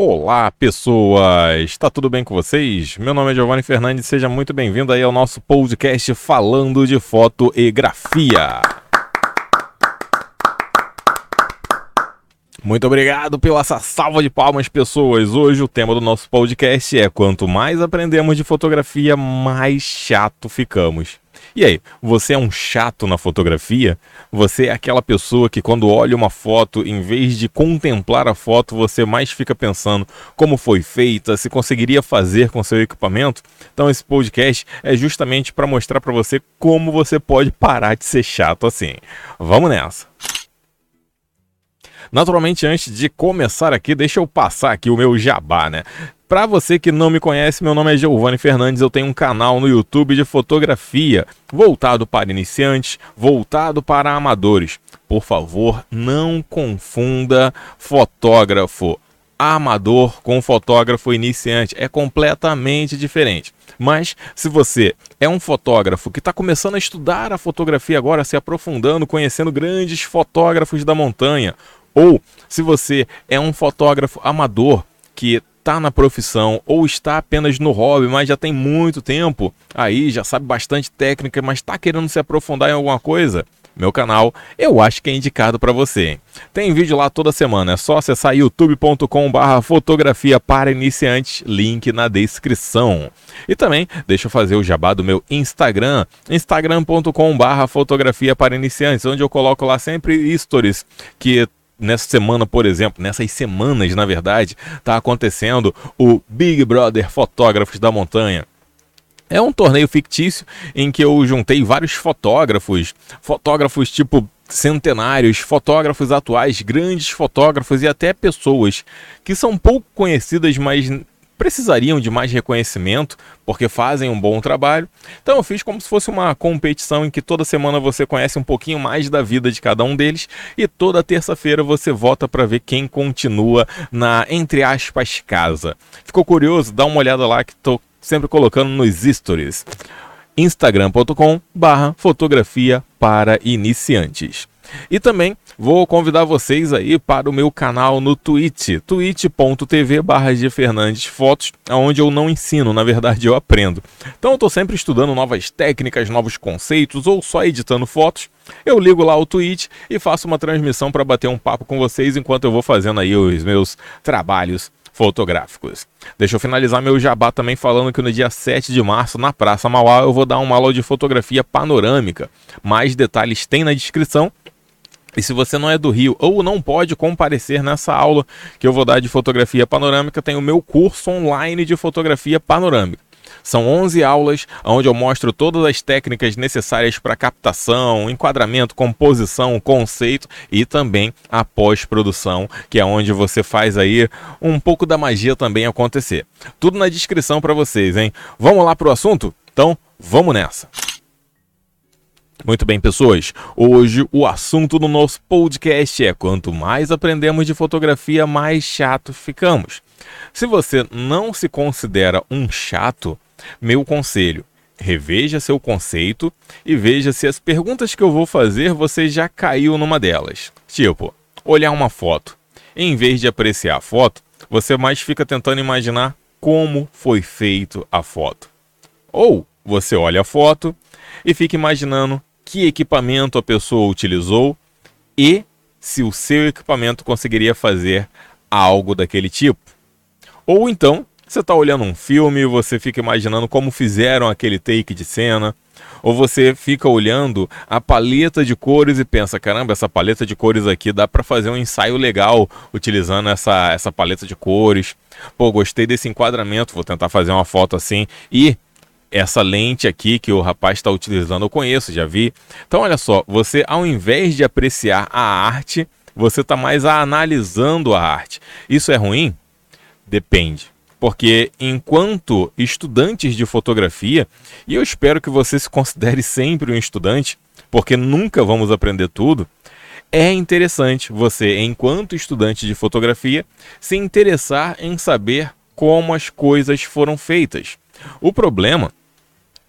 Olá, pessoas! Está tudo bem com vocês? Meu nome é Giovanni Fernandes, seja muito bem-vindo aí ao nosso podcast falando de foto e grafia. Muito obrigado pela essa salva de palmas, pessoas. Hoje o tema do nosso podcast é quanto mais aprendemos de fotografia, mais chato ficamos. E aí, você é um chato na fotografia? Você é aquela pessoa que quando olha uma foto, em vez de contemplar a foto, você mais fica pensando como foi feita, se conseguiria fazer com seu equipamento? Então esse podcast é justamente para mostrar para você como você pode parar de ser chato assim. Vamos nessa. Naturalmente, antes de começar aqui, deixa eu passar aqui o meu jabá, né? Para você que não me conhece, meu nome é Giovanni Fernandes, eu tenho um canal no YouTube de fotografia, voltado para iniciantes, voltado para amadores. Por favor, não confunda fotógrafo amador com fotógrafo iniciante, é completamente diferente. Mas se você é um fotógrafo que está começando a estudar a fotografia agora, se aprofundando, conhecendo grandes fotógrafos da montanha, ou se você é um fotógrafo amador que está na profissão ou está apenas no hobby, mas já tem muito tempo aí, já sabe bastante técnica, mas está querendo se aprofundar em alguma coisa, meu canal, eu acho que é indicado para você. Tem vídeo lá toda semana, é só acessar youtube.com/barra fotografia para iniciantes, link na descrição. E também deixa eu fazer o jabá do meu Instagram, instagram.com/barra fotografia para iniciantes, onde eu coloco lá sempre stories que nessa semana, por exemplo, nessas semanas, na verdade, está acontecendo o Big Brother Fotógrafos da Montanha. É um torneio fictício em que eu juntei vários fotógrafos, fotógrafos tipo centenários, fotógrafos atuais, grandes fotógrafos e até pessoas que são pouco conhecidas, mas precisariam de mais reconhecimento porque fazem um bom trabalho. Então eu fiz como se fosse uma competição em que toda semana você conhece um pouquinho mais da vida de cada um deles e toda terça-feira você vota para ver quem continua na entre aspas casa. Ficou curioso? Dá uma olhada lá que estou sempre colocando nos stories. instagram.com barra fotografia para iniciantes. E também vou convidar vocês aí para o meu canal no Twitch, twitch.tv barra Fotos, onde eu não ensino, na verdade eu aprendo. Então eu estou sempre estudando novas técnicas, novos conceitos ou só editando fotos. Eu ligo lá o Twitch e faço uma transmissão para bater um papo com vocês enquanto eu vou fazendo aí os meus trabalhos fotográficos. Deixa eu finalizar meu jabá também falando que no dia 7 de março, na Praça Mauá, eu vou dar uma aula de fotografia panorâmica. Mais detalhes tem na descrição e se você não é do Rio ou não pode comparecer nessa aula que eu vou dar de fotografia panorâmica, tem o meu curso online de fotografia panorâmica. São 11 aulas onde eu mostro todas as técnicas necessárias para captação, enquadramento, composição, conceito e também a pós-produção, que é onde você faz aí um pouco da magia também acontecer. Tudo na descrição para vocês, hein? Vamos lá pro assunto? Então, vamos nessa. Muito bem, pessoas. Hoje o assunto do nosso podcast é: quanto mais aprendemos de fotografia, mais chato ficamos. Se você não se considera um chato, meu conselho: reveja seu conceito e veja se as perguntas que eu vou fazer você já caiu numa delas. Tipo, olhar uma foto. Em vez de apreciar a foto, você mais fica tentando imaginar como foi feito a foto. Ou você olha a foto e fica imaginando que equipamento a pessoa utilizou e se o seu equipamento conseguiria fazer algo daquele tipo. Ou então, você está olhando um filme e você fica imaginando como fizeram aquele take de cena. Ou você fica olhando a paleta de cores e pensa: caramba, essa paleta de cores aqui dá para fazer um ensaio legal utilizando essa, essa paleta de cores. Pô, gostei desse enquadramento, vou tentar fazer uma foto assim. E essa lente aqui que o rapaz está utilizando eu conheço, já vi. Então, olha só, você ao invés de apreciar a arte, você está mais analisando a arte. Isso é ruim? Depende. Porque enquanto estudantes de fotografia, e eu espero que você se considere sempre um estudante, porque nunca vamos aprender tudo, é interessante você, enquanto estudante de fotografia, se interessar em saber como as coisas foram feitas. O problema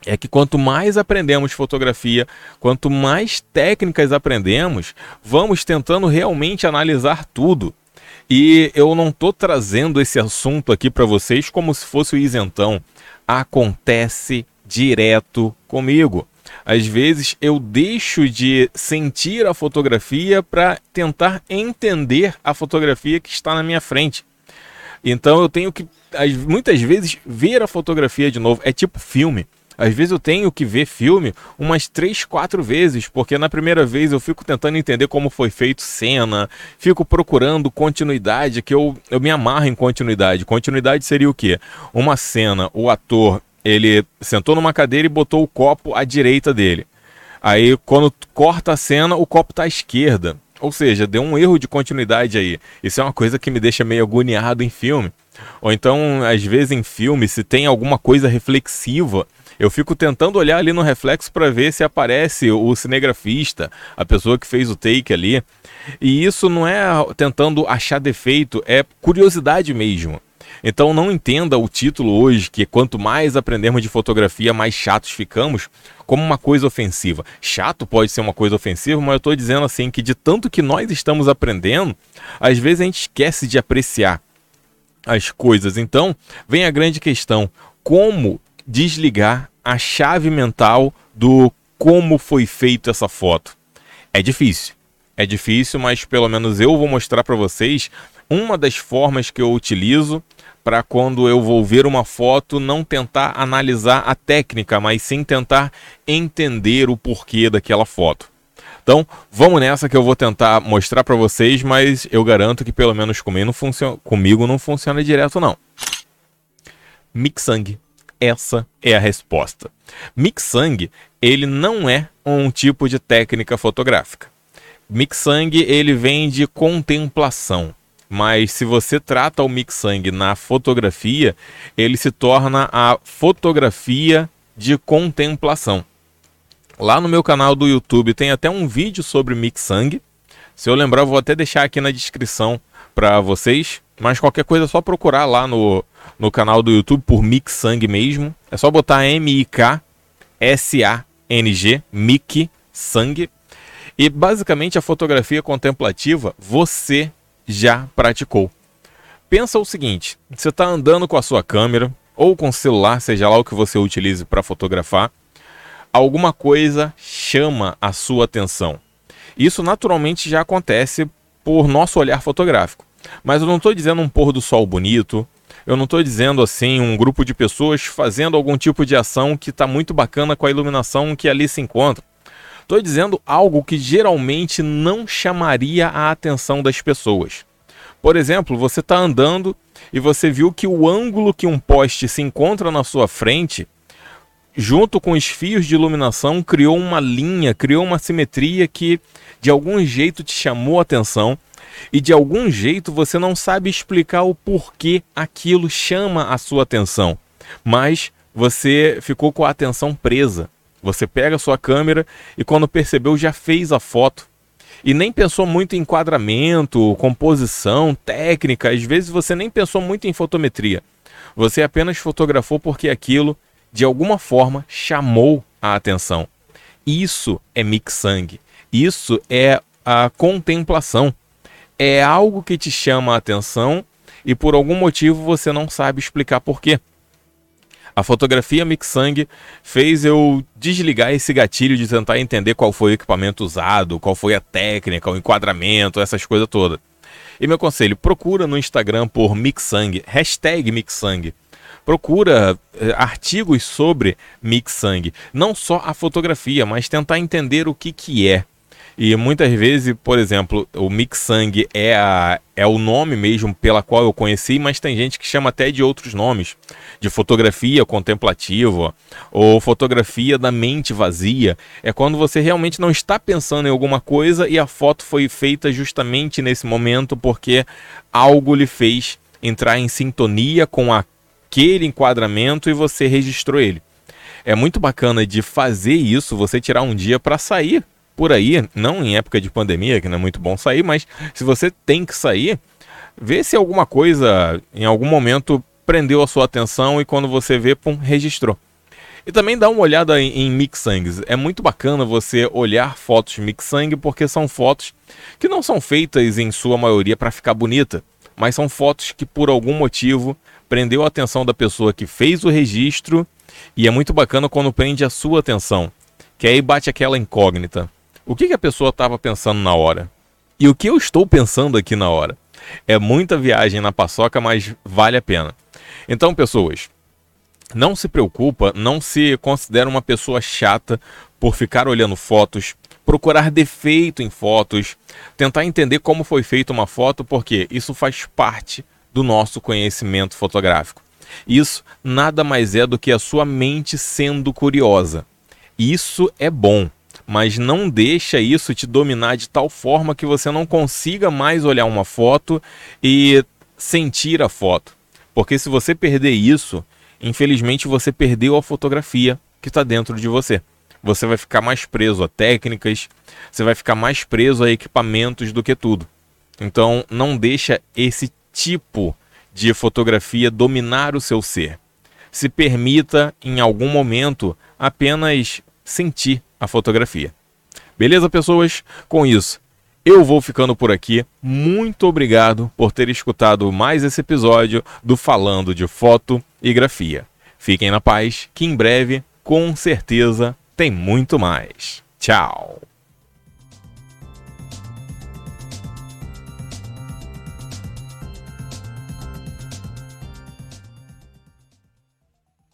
é que quanto mais aprendemos fotografia, quanto mais técnicas aprendemos, vamos tentando realmente analisar tudo. E eu não tô trazendo esse assunto aqui para vocês como se fosse o isentão. Acontece direto comigo. Às vezes eu deixo de sentir a fotografia para tentar entender a fotografia que está na minha frente. Então eu tenho que muitas vezes ver a fotografia de novo. É tipo filme. Às vezes eu tenho que ver filme umas três, quatro vezes, porque na primeira vez eu fico tentando entender como foi feito cena, fico procurando continuidade, que eu, eu me amarro em continuidade. Continuidade seria o quê? Uma cena, o ator, ele sentou numa cadeira e botou o copo à direita dele. Aí quando corta a cena, o copo está à esquerda. Ou seja, deu um erro de continuidade aí. Isso é uma coisa que me deixa meio agoniado em filme. Ou então, às vezes em filme, se tem alguma coisa reflexiva, eu fico tentando olhar ali no reflexo para ver se aparece o cinegrafista, a pessoa que fez o take ali. E isso não é tentando achar defeito, é curiosidade mesmo. Então não entenda o título hoje, que quanto mais aprendemos de fotografia, mais chatos ficamos, como uma coisa ofensiva. Chato pode ser uma coisa ofensiva, mas eu estou dizendo assim que de tanto que nós estamos aprendendo, às vezes a gente esquece de apreciar as coisas. Então, vem a grande questão: como desligar a chave mental do como foi feita essa foto. É difícil. É difícil, mas pelo menos eu vou mostrar para vocês uma das formas que eu utilizo para quando eu vou ver uma foto não tentar analisar a técnica, mas sim tentar entender o porquê daquela foto. Então, vamos nessa que eu vou tentar mostrar para vocês, mas eu garanto que pelo menos comigo não funciona, comigo não funciona direto não. Mixang essa é a resposta. Mixang, ele não é um tipo de técnica fotográfica. Mixang, ele vem de contemplação. Mas se você trata o mixang na fotografia, ele se torna a fotografia de contemplação. Lá no meu canal do YouTube tem até um vídeo sobre mixang. Se eu lembrar, eu vou até deixar aqui na descrição para vocês. Mas qualquer coisa é só procurar lá no, no canal do YouTube por Mix Sang mesmo. É só botar M-I-K-S-A-N-G, Mik Sang. E basicamente a fotografia contemplativa você já praticou. Pensa o seguinte: você está andando com a sua câmera ou com o celular, seja lá o que você utilize para fotografar, alguma coisa chama a sua atenção. Isso naturalmente já acontece por nosso olhar fotográfico. Mas eu não estou dizendo um pôr do sol bonito, eu não estou dizendo assim um grupo de pessoas fazendo algum tipo de ação que está muito bacana com a iluminação que ali se encontra. Estou dizendo algo que geralmente não chamaria a atenção das pessoas. Por exemplo, você está andando e você viu que o ângulo que um poste se encontra na sua frente, junto com os fios de iluminação, criou uma linha, criou uma simetria que de algum jeito te chamou a atenção e de algum jeito você não sabe explicar o porquê aquilo chama a sua atenção, mas você ficou com a atenção presa. Você pega a sua câmera e quando percebeu já fez a foto. E nem pensou muito em enquadramento, composição, técnica, às vezes você nem pensou muito em fotometria. Você apenas fotografou porque aquilo, de alguma forma, chamou a atenção. Isso é mixang. Isso é a contemplação é algo que te chama a atenção e por algum motivo você não sabe explicar por quê. A fotografia Mixang fez eu desligar esse gatilho de tentar entender qual foi o equipamento usado, qual foi a técnica, o enquadramento, essas coisas todas. E meu conselho, procura no Instagram por Mixang, hashtag Mixang. Procura eh, artigos sobre Mixang. Não só a fotografia, mas tentar entender o que, que é. E muitas vezes, por exemplo, o Mixang é, a, é o nome mesmo pela qual eu conheci, mas tem gente que chama até de outros nomes, de fotografia contemplativa ou fotografia da mente vazia. É quando você realmente não está pensando em alguma coisa e a foto foi feita justamente nesse momento porque algo lhe fez entrar em sintonia com aquele enquadramento e você registrou ele. É muito bacana de fazer isso, você tirar um dia para sair por aí, não em época de pandemia, que não é muito bom sair, mas se você tem que sair, vê se alguma coisa em algum momento prendeu a sua atenção e quando você vê, pum, registrou. E também dá uma olhada em, em mixangs. É muito bacana você olhar fotos mixang porque são fotos que não são feitas em sua maioria para ficar bonita. mas são fotos que por algum motivo prendeu a atenção da pessoa que fez o registro e é muito bacana quando prende a sua atenção, que aí bate aquela incógnita. O que, que a pessoa estava pensando na hora? E o que eu estou pensando aqui na hora? É muita viagem na paçoca, mas vale a pena. Então, pessoas, não se preocupa, não se considera uma pessoa chata por ficar olhando fotos, procurar defeito em fotos, tentar entender como foi feita uma foto, porque isso faz parte do nosso conhecimento fotográfico. Isso nada mais é do que a sua mente sendo curiosa. Isso é bom, mas não deixa isso te dominar de tal forma que você não consiga mais olhar uma foto e sentir a foto. Porque se você perder isso, infelizmente você perdeu a fotografia que está dentro de você. Você vai ficar mais preso a técnicas, você vai ficar mais preso a equipamentos do que tudo. Então não deixa esse tipo de fotografia dominar o seu ser. Se permita, em algum momento, apenas sentir a fotografia. Beleza, pessoas? Com isso, eu vou ficando por aqui. Muito obrigado por ter escutado mais esse episódio do Falando de Foto e Grafia. Fiquem na paz, que em breve, com certeza, tem muito mais. Tchau!